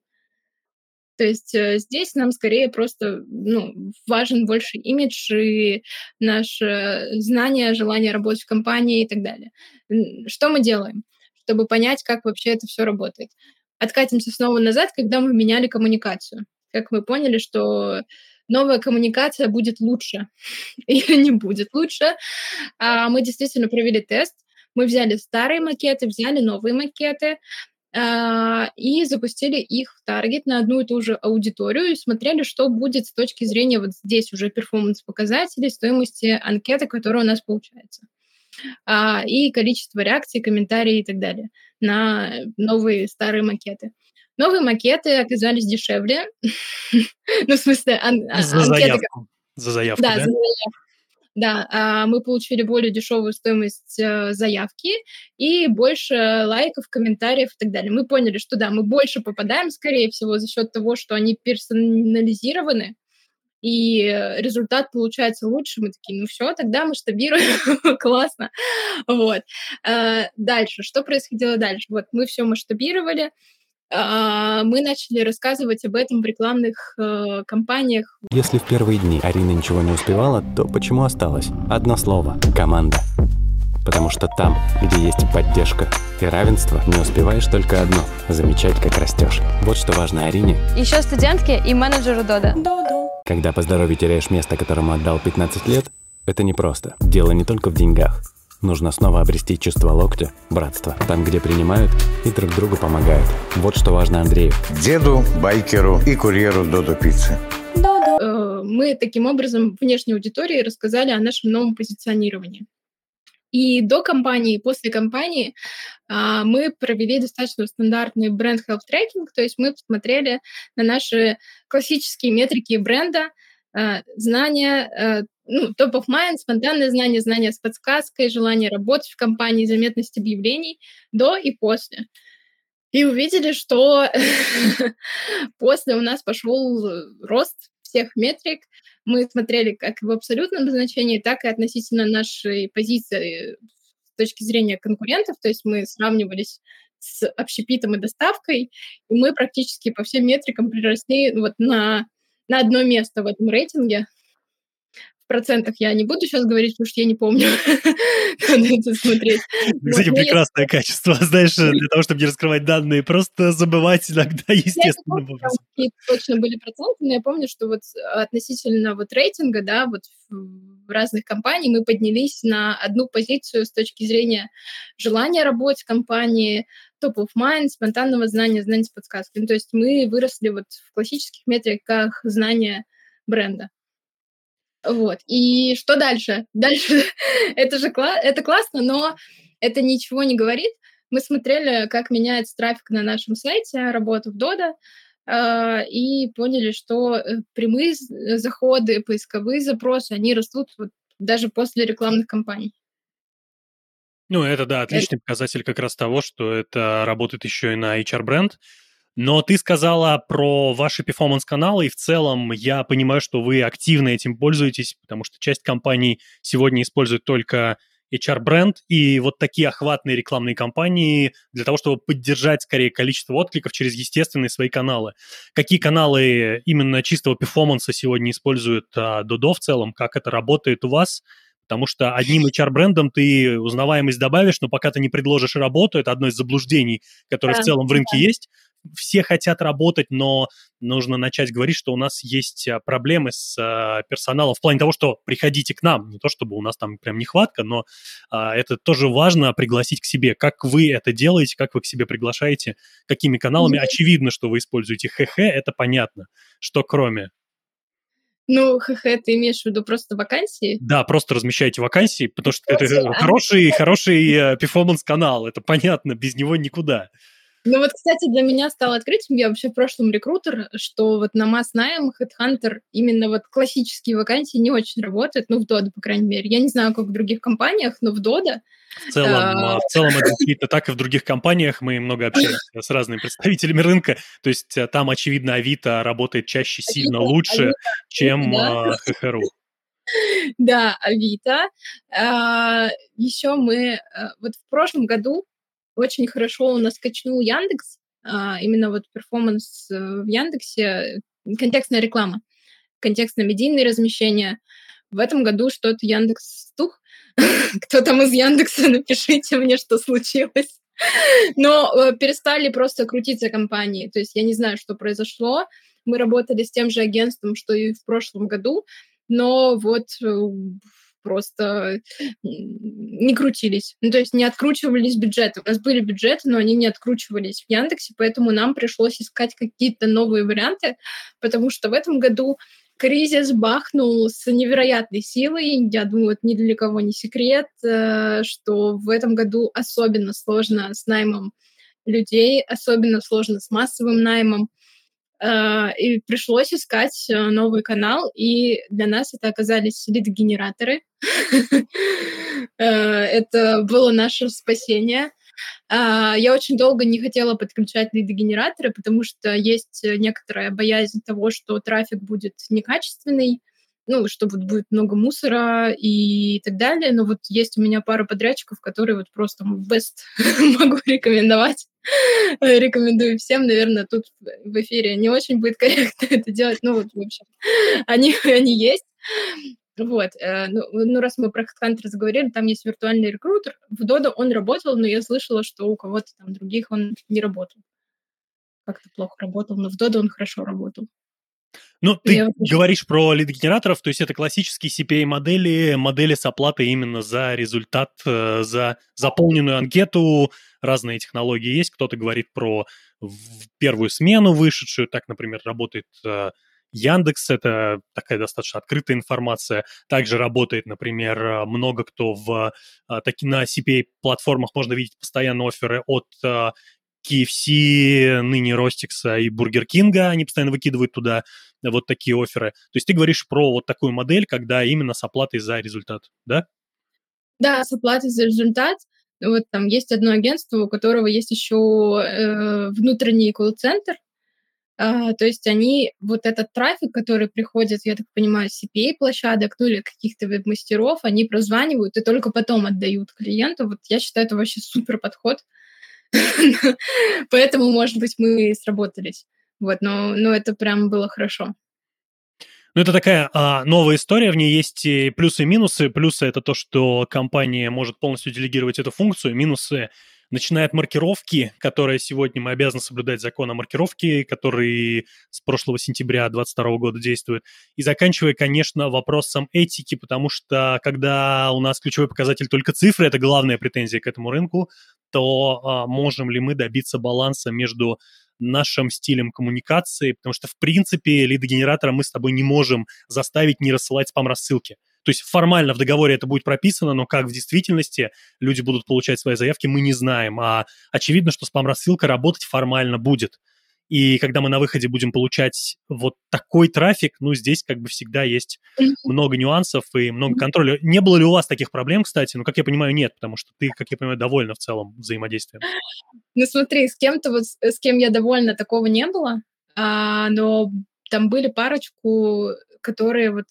То есть э, здесь нам скорее просто ну, важен больше имидж и наше знание, желание работать в компании и так далее. Что мы делаем, чтобы понять, как вообще это все работает? Откатимся снова назад, когда мы меняли коммуникацию. Как мы поняли, что новая коммуникация будет лучше или не будет лучше. А мы действительно провели тест. Мы взяли старые макеты, взяли новые макеты а, и запустили их в таргет на одну и ту же аудиторию и смотрели, что будет с точки зрения вот здесь уже перформанс-показателей, стоимости анкеты, которая у нас получается а, и количество реакций, комментариев и так далее на новые старые макеты. Новые макеты оказались дешевле. ну, в смысле, ан- а, за анкеты... заявку. За заявку, да? Да, за заявку. Да, а, мы получили более дешевую стоимость э, заявки и больше лайков, комментариев и так далее. Мы поняли, что да, мы больше попадаем, скорее всего, за счет того, что они персонализированы, и результат получается лучше, мы такие, ну все, тогда масштабируем, классно. Вот. А, дальше, что происходило дальше? Вот мы все масштабировали, а, мы начали рассказывать об этом в рекламных э, кампаниях. Если в первые дни Арина ничего не успевала, то почему осталось? Одно слово – команда. Потому что там, где есть поддержка и равенство, не успеваешь только одно – замечать, как растешь. Вот что важно Арине. Еще студентке и менеджеру Дода. Доду. Когда по здоровью теряешь место, которому отдал 15 лет, это непросто. Дело не только в деньгах. Нужно снова обрести чувство локтя, братства, там, где принимают и друг другу помогают. Вот что важно Андрею. Деду, байкеру и курьеру Додо Пиццы. Э, мы таким образом внешней аудитории рассказали о нашем новом позиционировании. И до кампании, и после кампании а, мы провели достаточно стандартный бренд health tracking, то есть мы посмотрели на наши классические метрики бренда, а, знания, а, ну, top of mind, спонтанное знание, знание с подсказкой, желание работать в компании, заметность объявлений до и после. И увидели, что после у нас пошел рост всех метрик. Мы смотрели как в абсолютном значении, так и относительно нашей позиции точки зрения конкурентов. То есть мы сравнивались с общепитом и доставкой, и мы практически по всем метрикам приросли вот на, на одно место в этом рейтинге процентах я не буду сейчас говорить, потому что я не помню. Надо это смотреть. Кстати, прекрасное качество. Знаешь, для того, чтобы не раскрывать данные, просто забывать иногда естественно. Какие точно были проценты, но я помню, что вот относительно вот рейтинга, да, вот в разных компаний мы поднялись на одну позицию с точки зрения желания работать в компании, top of mind, спонтанного знания, знания с подсказками. То есть мы выросли вот в классических метриках знания бренда. Вот. И что дальше? Дальше это же кла- это классно, но это ничего не говорит. Мы смотрели, как меняется трафик на нашем сайте, работу в Дода, и поняли, что э, прямые заходы, поисковые запросы, они растут вот даже после рекламных кампаний. Ну, это, да, отличный это... показатель как раз того, что это работает еще и на HR-бренд. Но ты сказала про ваши перформанс-каналы, и в целом я понимаю, что вы активно этим пользуетесь, потому что часть компаний сегодня использует только HR-бренд и вот такие охватные рекламные кампании для того, чтобы поддержать скорее количество откликов через естественные свои каналы. Какие каналы именно чистого перформанса сегодня используют а, Додо в целом? Как это работает у вас? Потому что одним HR-брендом ты узнаваемость добавишь, но пока ты не предложишь работу, это одно из заблуждений, которое да, в целом в рынке да. есть, все хотят работать, но нужно начать говорить, что у нас есть а, проблемы с а, персоналом в плане того, что приходите к нам. Не то чтобы у нас там прям нехватка, но а, это тоже важно пригласить к себе. Как вы это делаете, как вы к себе приглашаете, какими каналами. Mm-hmm. Очевидно, что вы используете ХХ, это понятно. Что кроме? Ну, ХХ, ты имеешь в виду просто вакансии? Да, просто размещайте вакансии, потому что это хороший, хороший э, перформанс-канал, это понятно, без него никуда. Ну вот, кстати, для меня стало открытием, я вообще в прошлом рекрутер, что вот на масс найм HeadHunter именно вот классические вакансии не очень работают, ну, в Дода, по крайней мере. Я не знаю, как в других компаниях, но в Дода... В целом, а... в целом это действительно так и в других компаниях. Мы много общаемся с разными представителями рынка. То есть э, там, очевидно, Авито работает чаще Авито, сильно лучше, Авито, чем да. ХХРУ. Да, Авито. А, еще мы... Вот в прошлом году очень хорошо у нас качнул Яндекс, а, именно вот перформанс э, в Яндексе, контекстная реклама, контекстно-медийные размещения. В этом году что-то Яндекс стух. Кто там из Яндекса, напишите мне, что случилось. Но э, перестали просто крутиться компании. То есть я не знаю, что произошло. Мы работали с тем же агентством, что и в прошлом году, но вот э, просто не крутились. Ну, то есть не откручивались бюджеты. У нас были бюджеты, но они не откручивались в Яндексе, поэтому нам пришлось искать какие-то новые варианты, потому что в этом году кризис бахнул с невероятной силой. Я думаю, это ни для кого не секрет, э, что в этом году особенно сложно с наймом людей, особенно сложно с массовым наймом. Э, и пришлось искать э, новый канал, и для нас это оказались лид-генераторы. Э, это было наше спасение. Я очень долго не хотела подключать лид-генераторы, потому что есть некоторая боязнь того, что трафик будет некачественный, ну, что вот будет много мусора и так далее. Но вот есть у меня пара подрядчиков, которые вот просто best могу рекомендовать. Рекомендую всем, наверное, тут в эфире не очень будет корректно это делать, ну вот, в общем, они, они есть. Вот, э, ну, ну, раз мы про HeadHunter заговорили, там есть виртуальный рекрутер. В Dodo он работал, но я слышала, что у кого-то там других он не работал. Как-то плохо работал, но в Dodo он хорошо работал. Ну, ты я говоришь про лид-генераторов, то есть это классические CPA-модели, модели с оплатой именно за результат, э, за заполненную анкету. Разные технологии есть. Кто-то говорит про первую смену вышедшую. Так, например, работает э, Яндекс, это такая достаточно открытая информация. Также работает, например, э, много кто в таки, на CPA-платформах можно видеть постоянно оферы от KFC, ныне Ростикса и Бургер Кинга, они постоянно выкидывают туда вот такие оферы. То есть ты говоришь про вот такую модель, когда именно с оплатой за результат, да? Да, с оплатой за результат. Вот там есть одно агентство, у которого есть еще э, внутренний колл-центр, А, то есть они, вот этот трафик, который приходит, я так понимаю, с CPA-площадок, ну или каких-то веб-мастеров, они прозванивают и только потом отдают клиенту. Вот я считаю, это вообще супер подход. Поэтому, может быть, мы сработались. Вот, но, но это прям было хорошо. Ну, это такая а, новая история, в ней есть и плюсы и минусы. Плюсы — это то, что компания может полностью делегировать эту функцию. Минусы начиная от маркировки, которая сегодня мы обязаны соблюдать закон о маркировке, который с прошлого сентября 2022 года действует, и заканчивая, конечно, вопросом этики, потому что когда у нас ключевой показатель только цифры, это главная претензия к этому рынку, то а, можем ли мы добиться баланса между нашим стилем коммуникации, потому что, в принципе, лидогенератора мы с тобой не можем заставить не рассылать спам-рассылки. То есть формально в договоре это будет прописано, но как в действительности люди будут получать свои заявки, мы не знаем. А очевидно, что спам-рассылка работать формально будет. И когда мы на выходе будем получать вот такой трафик, ну, здесь как бы всегда есть много нюансов и много контроля. Не было ли у вас таких проблем, кстати? Ну, как я понимаю, нет, потому что ты, как я понимаю, довольна в целом взаимодействием. Ну, смотри, с кем-то вот, с кем я довольна, такого не было, а, но там были парочку, которые вот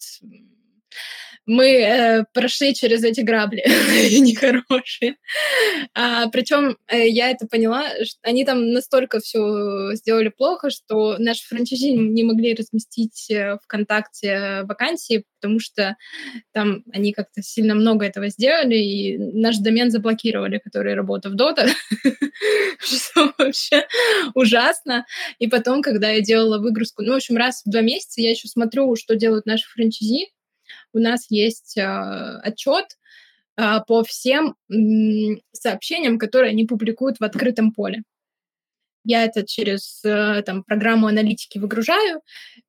мы э, прошли через эти грабли нехорошие. А, причем э, я это поняла, что они там настолько все сделали плохо, что наши франчайзи не могли разместить э, ВКонтакте вакансии, потому что там они как-то сильно много этого сделали, и наш домен заблокировали, который работал в Dota, что вообще ужасно. И потом, когда я делала выгрузку, ну, в общем, раз в два месяца я еще смотрю, что делают наши франчайзи, у нас есть э, отчет э, по всем сообщениям, которые они публикуют в открытом поле. Я это через э, там, программу аналитики выгружаю.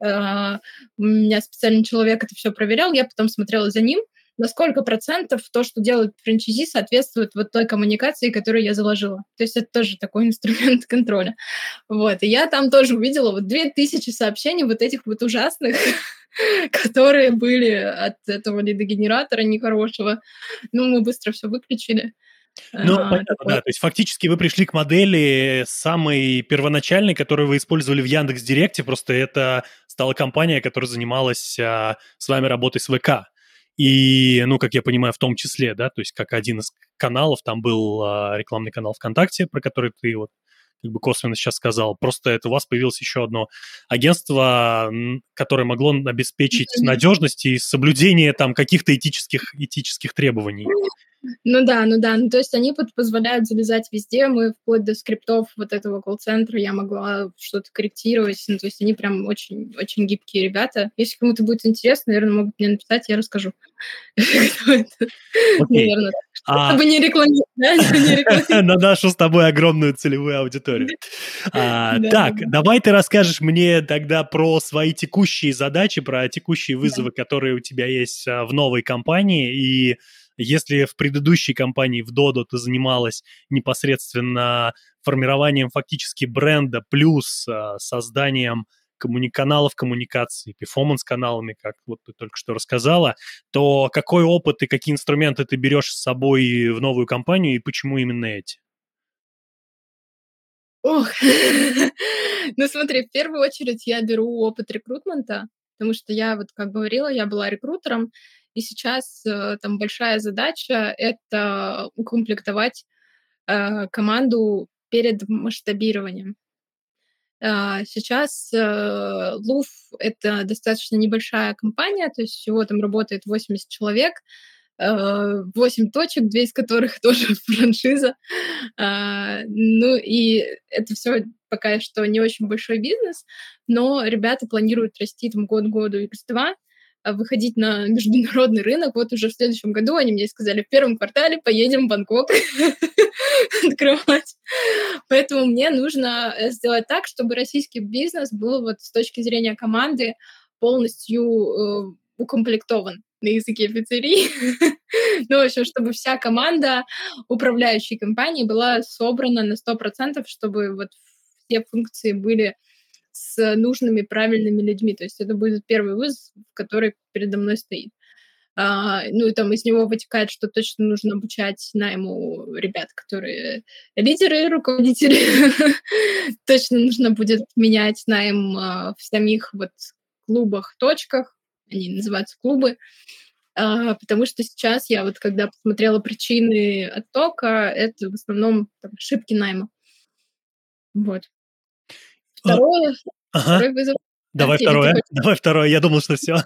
Э, у меня специальный человек это все проверял, я потом смотрела за ним, на сколько процентов то, что делают франчайзи, соответствует вот той коммуникации, которую я заложила. То есть это тоже такой инструмент контроля. Вот. И я там тоже увидела вот 2000 сообщений вот этих вот ужасных, которые были от этого лидогенератора нехорошего. Ну, мы быстро все выключили. Ну, а, понятно, такой... да. То есть фактически вы пришли к модели самой первоначальной, которую вы использовали в Яндекс Директе. Просто это стала компания, которая занималась а, с вами работой с ВК. И, ну, как я понимаю, в том числе, да, то есть как один из каналов, там был а, рекламный канал ВКонтакте, про который ты вот как бы косвенно сейчас сказал. Просто это у вас появилось еще одно агентство, которое могло обеспечить надежность и соблюдение там каких-то этических, этических требований. Ну да, ну да. Ну, то есть они позволяют залезать везде. Мы вплоть до скриптов вот этого колл-центра я могла что-то корректировать. Ну, то есть они прям очень, очень гибкие ребята. Если кому-то будет интересно, наверное, могут мне написать, я расскажу. Наверное. А Чтобы не рекламировать. На нашу с тобой огромную целевую аудиторию. А, так, давай ты расскажешь мне тогда про свои текущие задачи, про текущие вызовы, которые у тебя есть а, в новой компании и если в предыдущей компании, в Dodo, ты занималась непосредственно формированием фактически бренда плюс э, созданием коммуни- каналов коммуникации, перформанс-каналами, как вот ты только что рассказала, то какой опыт и какие инструменты ты берешь с собой в новую компанию и почему именно эти? Ох, ну смотри, в первую очередь я беру опыт рекрутмента, потому что я, вот как говорила, я была рекрутером, и сейчас э, там большая задача — это укомплектовать э, команду перед масштабированием. Э, сейчас э, Луф — это достаточно небольшая компания, то есть всего там работает 80 человек, 8 точек, две из которых тоже франшиза. Ну и это все пока что не очень большой бизнес, но ребята планируют расти там год году X2, а, выходить на международный рынок. Вот уже в следующем году они мне сказали, в первом квартале поедем в Бангкок открывать. Поэтому мне нужно э, сделать так, чтобы российский бизнес был вот с точки зрения команды полностью э, укомплектован на языке пиццерии. ну, в общем, чтобы вся команда управляющей компании была собрана на 100%, чтобы вот все функции были с нужными, правильными людьми. То есть это будет первый вызов, который передо мной стоит. А, ну и там из него вытекает, что точно нужно обучать найму ребят, которые лидеры, руководители. точно нужно будет менять найм а, в самих вот клубах, точках. Они называются клубы. А, потому что сейчас я вот, когда посмотрела причины оттока, это в основном там, ошибки найма. Вот. Второе, а, ага. второй вызов. Давай Окей, второе, давай второе. Я думал, что все.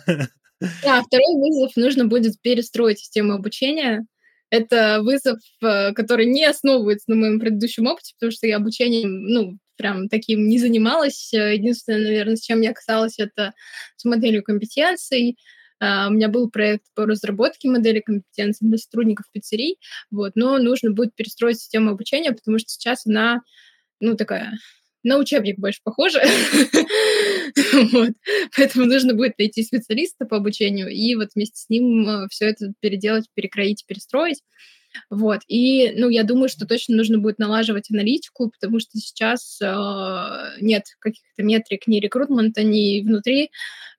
Да, второй вызов нужно будет перестроить систему обучения. Это вызов, э, который не основывается на моем предыдущем опыте, потому что я обучением, ну, прям таким не занималась. Единственное, наверное, с чем я касалась, это с моделью компетенций. Uh, у меня был проект по разработке модели компетенций для сотрудников пиццерий, вот, но нужно будет перестроить систему обучения, потому что сейчас она, ну, такая на учебник больше похоже. Поэтому нужно будет найти специалиста по обучению и вот вместе с ним э, все это переделать, перекроить, перестроить. Вот. И, ну, я думаю, что точно нужно будет налаживать аналитику, потому что сейчас э, нет каких-то метрик ни рекрутмента, ни внутри,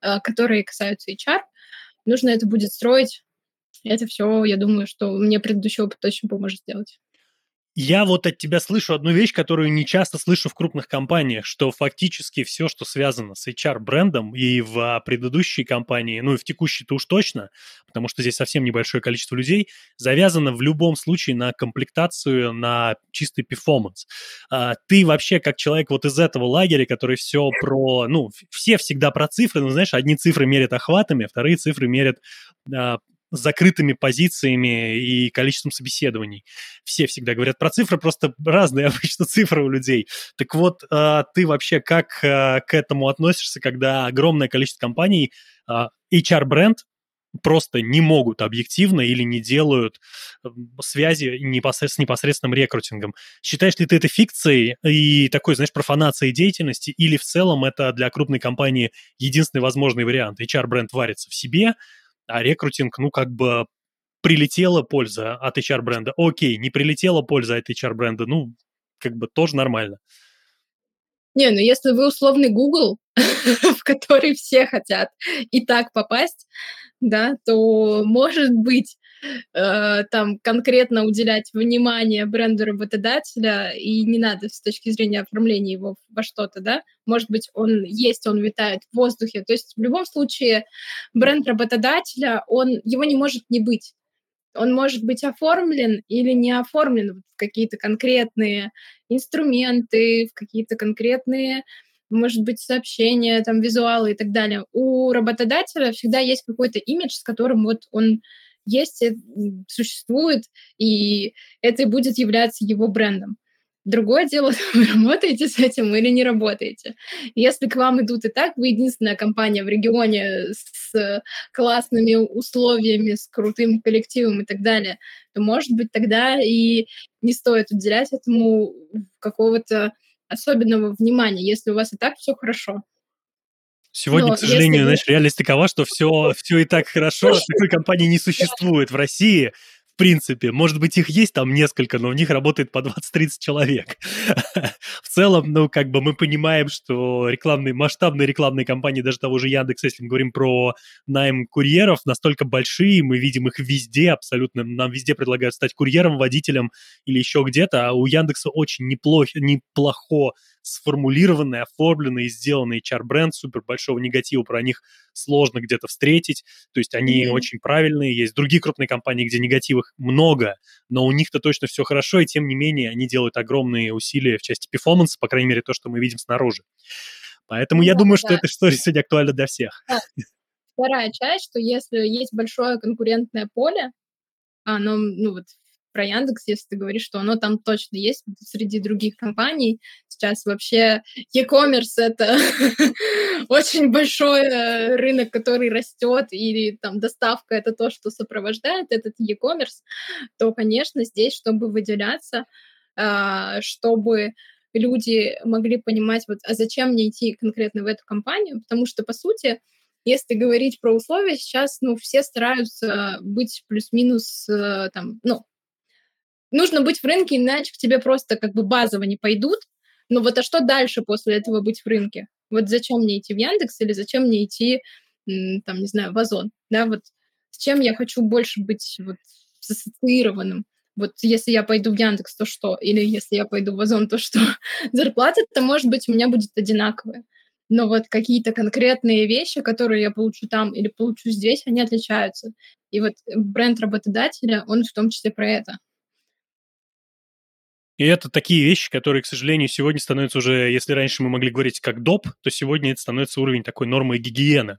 э, которые касаются HR. Нужно это будет строить. Это все, я думаю, что мне предыдущий опыт точно поможет сделать. Я вот от тебя слышу одну вещь, которую не часто слышу в крупных компаниях, что фактически все, что связано с HR-брендом и в предыдущей компании, ну и в текущей-то уж точно, потому что здесь совсем небольшое количество людей, завязано в любом случае на комплектацию, на чистый перформанс. А, ты вообще как человек вот из этого лагеря, который все про, ну, все всегда про цифры, ну, знаешь, одни цифры мерят охватами, а вторые цифры мерят а, закрытыми позициями и количеством собеседований. Все всегда говорят про цифры, просто разные обычно цифры у людей. Так вот, а, ты вообще как а, к этому относишься, когда огромное количество компаний а, HR-бренд просто не могут объективно или не делают связи с непосредственным рекрутингом. Считаешь ли ты это фикцией и такой, знаешь, профанацией деятельности, или в целом это для крупной компании единственный возможный вариант? HR-бренд варится в себе, а рекрутинг, ну, как бы прилетела польза от HR-бренда. Окей, не прилетела польза от HR-бренда, ну, как бы тоже нормально. Не, ну если вы условный Google, в который все хотят и так попасть, да, то, может быть, э, там конкретно уделять внимание бренду работодателя, и не надо с точки зрения оформления его во что-то, да, может быть, он есть, он витает в воздухе. То есть в любом случае бренд работодателя, он, его не может не быть. Он может быть оформлен или не оформлен в какие-то конкретные инструменты, в какие-то конкретные может быть, сообщения, там, визуалы и так далее. У работодателя всегда есть какой-то имидж, с которым вот он есть, э, существует, и это будет являться его брендом. Другое дело, вы работаете с этим или не работаете. Если к вам идут и так, вы единственная компания в регионе с классными условиями, с крутым коллективом и так далее, то, может быть, тогда и не стоит уделять этому какого-то особенного внимания, если у вас и так все хорошо. Сегодня, Но к сожалению, если... знаешь, реальность такова, что все, все и так хорошо, такой компании не существует в России, в принципе. Может быть, их есть там несколько, но в них работает по 20-30 человек. в целом, ну, как бы мы понимаем, что рекламные, масштабные рекламные кампании, даже того же Яндекса, если мы говорим про найм курьеров, настолько большие, мы видим их везде абсолютно, нам везде предлагают стать курьером, водителем или еще где-то, а у Яндекса очень неплохо, неплохо сформулированный, оформленный и сделанный HR-бренд, супер большого негатива про них сложно где-то встретить, то есть они mm-hmm. очень правильные, есть другие крупные компании, где негативов много, но у них-то точно все хорошо, и тем не менее они делают огромные усилия в части перформанса, по крайней мере, то, что мы видим снаружи. Поэтому ну, я думаю, да. что эта история сегодня актуальна для всех. Вторая часть, что если есть большое конкурентное поле, оно, ну вот про Яндекс, если ты говоришь, что оно там точно есть среди других компаний. Сейчас вообще e-commerce — это очень большой э, рынок, который растет, или там доставка — это то, что сопровождает этот e-commerce, то, конечно, здесь, чтобы выделяться, а, чтобы люди могли понимать, вот, а зачем мне идти конкретно в эту компанию, потому что, по сути, если говорить про условия, сейчас, ну, все стараются быть плюс-минус, э, там, ну, нужно быть в рынке, иначе к тебе просто как бы базово не пойдут. Но вот а что дальше после этого быть в рынке? Вот зачем мне идти в Яндекс или зачем мне идти, там, не знаю, в Озон? Да, вот с чем я хочу больше быть вот ассоциированным. Вот если я пойду в Яндекс, то что? Или если я пойду в Озон, то что? Зарплата-то, может быть, у меня будет одинаковая. Но вот какие-то конкретные вещи, которые я получу там или получу здесь, они отличаются. И вот бренд работодателя, он в том числе про это. И это такие вещи, которые, к сожалению, сегодня становятся уже, если раньше мы могли говорить как доп, то сегодня это становится уровень такой нормы гигиены.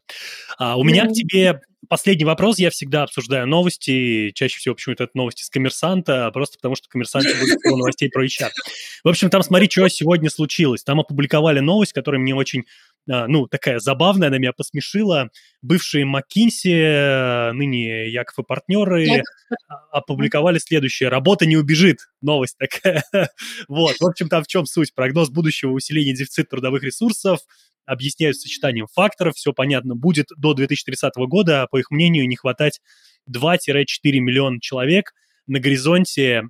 А, у меня к тебе последний вопрос. Я всегда обсуждаю новости. Чаще всего почему-то это новости с коммерсанта, просто потому что коммерсант будет новостей про HR. В общем, там смотри, что сегодня случилось. Там опубликовали новость, которая мне очень ну, такая забавная, она меня посмешила. Бывшие McKinsey, ныне Яков и партнеры, Яков. опубликовали следующее. Работа не убежит. Новость такая. вот, в общем, там в чем суть? Прогноз будущего усиления дефицита трудовых ресурсов объясняют сочетанием факторов. Все понятно. Будет до 2030 года, по их мнению, не хватать 2-4 миллиона человек. На горизонте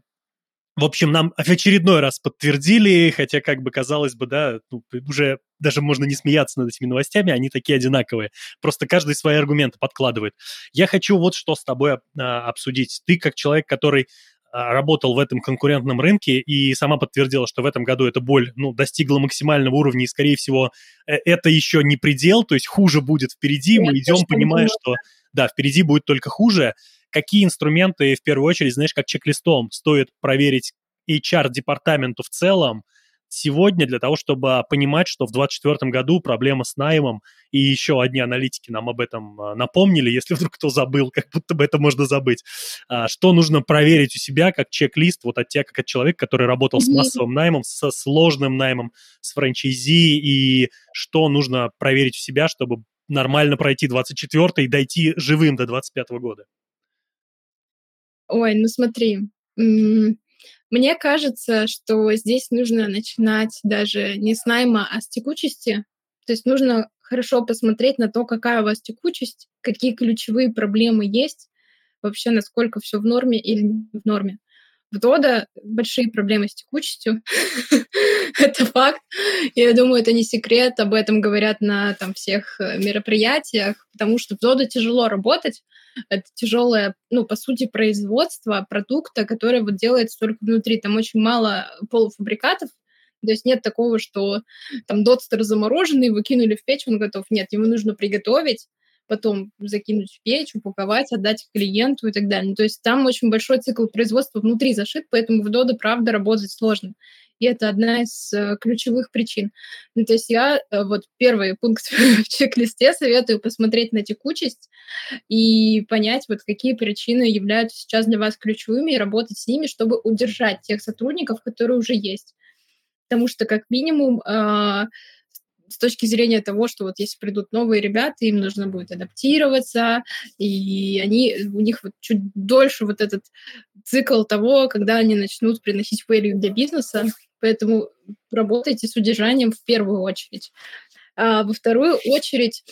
в общем, нам в очередной раз подтвердили, хотя, как бы казалось бы, да, ну, уже даже можно не смеяться над этими новостями, они такие одинаковые. Просто каждый свои аргументы подкладывает. Я хочу вот что с тобой а, обсудить. Ты как человек, который а, работал в этом конкурентном рынке и сама подтвердила, что в этом году эта боль ну, достигла максимального уровня, и, скорее всего, э, это еще не предел, то есть хуже будет впереди. Мы идем, понимая, что да, впереди будет только хуже какие инструменты, в первую очередь, знаешь, как чек-листом стоит проверить HR-департаменту в целом сегодня для того, чтобы понимать, что в 2024 году проблема с наймом, и еще одни аналитики нам об этом а, напомнили, если вдруг кто забыл, как будто бы это можно забыть, а, что нужно проверить у себя как чек-лист, вот от тебя, как от человека, который работал с массовым наймом, со сложным наймом, с франчайзи, и что нужно проверить у себя, чтобы нормально пройти 24 и дойти живым до 25 года. Ой, ну смотри, мне кажется, что здесь нужно начинать даже не с найма, а с текучести. То есть нужно хорошо посмотреть на то, какая у вас текучесть, какие ключевые проблемы есть, вообще насколько все в норме или не в норме. В Дода большие проблемы с текучестью. это факт. Я думаю, это не секрет. Об этом говорят на там, всех э, мероприятиях, потому что в Дода тяжело работать. Это тяжелое, ну, по сути, производство продукта, который вот делается только внутри. Там очень мало полуфабрикатов, то есть нет такого, что там дотстер замороженный, выкинули в печь, он готов. Нет, ему нужно приготовить, потом закинуть в печь, упаковать, отдать клиенту и так далее. Ну, то есть там очень большой цикл производства внутри зашит, поэтому в Dodo, правда, работать сложно. И это одна из э, ключевых причин. Ну, то есть я э, вот первый пункт в чек-листе советую посмотреть на текучесть и понять, вот какие причины являются сейчас для вас ключевыми, и работать с ними, чтобы удержать тех сотрудников, которые уже есть. Потому что, как минимум, э, с точки зрения того, что вот если придут новые ребята, им нужно будет адаптироваться, и они, у них вот чуть дольше вот этот цикл того, когда они начнут приносить value для бизнеса, поэтому работайте с удержанием в первую очередь. А во вторую очередь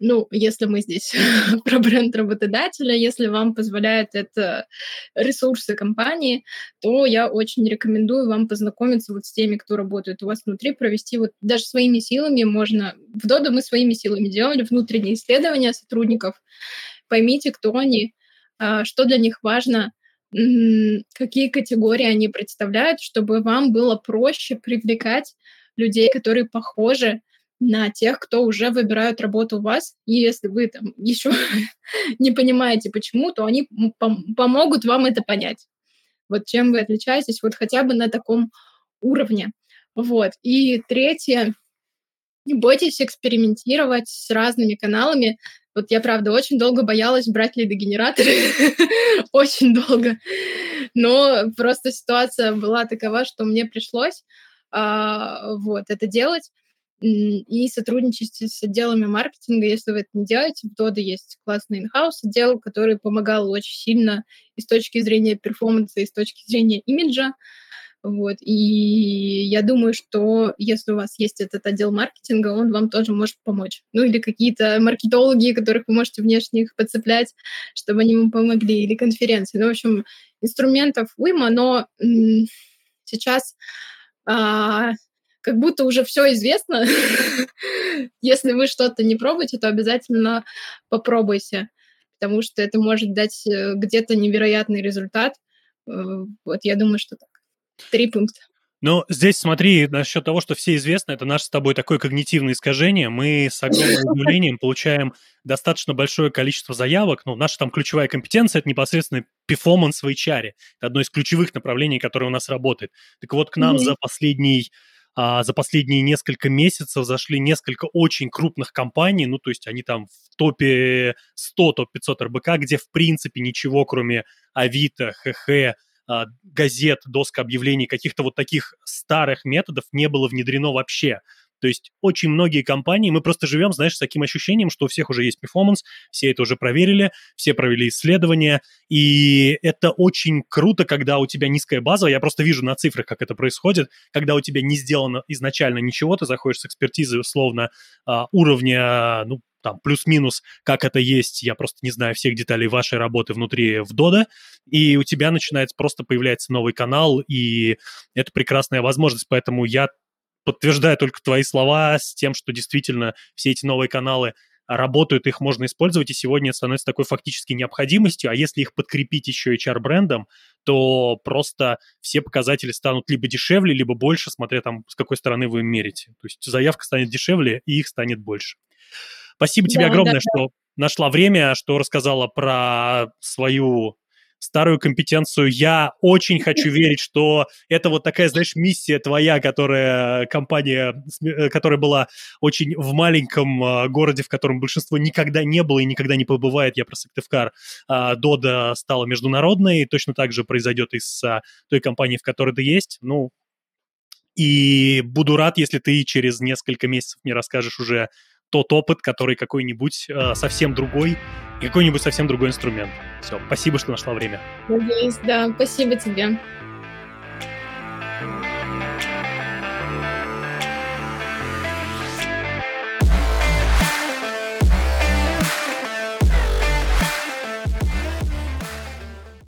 ну, если мы здесь про бренд работодателя, если вам позволяет это ресурсы компании, то я очень рекомендую вам познакомиться вот с теми, кто работает у вас внутри, провести вот даже своими силами можно. В Dodo мы своими силами делали внутренние исследования сотрудников. Поймите, кто они, а, что для них важно, какие категории они представляют, чтобы вам было проще привлекать людей, которые похожи на тех, кто уже выбирают работу у вас. И если вы там еще не понимаете, почему, то они пом- помогут вам это понять. Вот чем вы отличаетесь, вот хотя бы на таком уровне. Вот. И третье, не бойтесь экспериментировать с разными каналами. Вот я, правда, очень долго боялась брать лидогенераторы. очень долго. Но просто ситуация была такова, что мне пришлось а, вот это делать и сотрудничать с отделами маркетинга, если вы это не делаете. В Dodo есть классный инхаус отдел, который помогал очень сильно и с точки зрения перформанса, и с точки зрения имиджа. Вот. И я думаю, что если у вас есть этот отдел маркетинга, он вам тоже может помочь. Ну или какие-то маркетологи, которых вы можете внешне их подцеплять, чтобы они вам помогли, или конференции. Ну, в общем, инструментов уйма, но сейчас а, как будто уже все известно. Если вы что-то не пробуете, то обязательно попробуйте. потому что это может дать э, где-то невероятный результат. Э, вот я думаю, что так. Три пункта. Но здесь смотри, насчет того, что все известно, это наше с тобой такое когнитивное искажение. Мы с огромным удивлением получаем достаточно большое количество заявок. Ну, наша там ключевая компетенция – это непосредственно перформанс в HR. Это одно из ключевых направлений, которое у нас работает. Так вот, к нам mm-hmm. за последний а, за последние несколько месяцев зашли несколько очень крупных компаний, ну, то есть они там в топе 100, топ-500 РБК, где, в принципе, ничего, кроме Авито, ХХ, газет, доска объявлений, каких-то вот таких старых методов не было внедрено вообще. То есть очень многие компании, мы просто живем, знаешь, с таким ощущением, что у всех уже есть перформанс, все это уже проверили, все провели исследования, и это очень круто, когда у тебя низкая база, я просто вижу на цифрах, как это происходит, когда у тебя не сделано изначально ничего, ты заходишь с экспертизой условно а, уровня, ну, там плюс-минус, как это есть, я просто не знаю всех деталей вашей работы внутри в Дода, и у тебя начинается просто появляется новый канал, и это прекрасная возможность, поэтому я подтверждаю только твои слова с тем, что действительно все эти новые каналы работают, их можно использовать, и сегодня это становится такой фактически необходимостью, а если их подкрепить еще HR-брендом, то просто все показатели станут либо дешевле, либо больше, смотря там, с какой стороны вы мерите. То есть заявка станет дешевле, и их станет больше. Спасибо тебе да, огромное, да, что нашла время, что рассказала про свою старую компетенцию. Я очень хочу верить, что это вот такая, знаешь, миссия твоя, которая компания, э, которая была очень в маленьком э, городе, в котором большинство никогда не было и никогда не побывает. Я про Сыктывкар. А, Дода стала международной, точно так же произойдет и с а, той компанией, в которой ты есть. Ну, и буду рад, если ты через несколько месяцев мне расскажешь уже тот опыт, который какой-нибудь э, совсем другой, и какой-нибудь совсем другой инструмент. Все, спасибо, что нашла время. Надеюсь, да, спасибо тебе.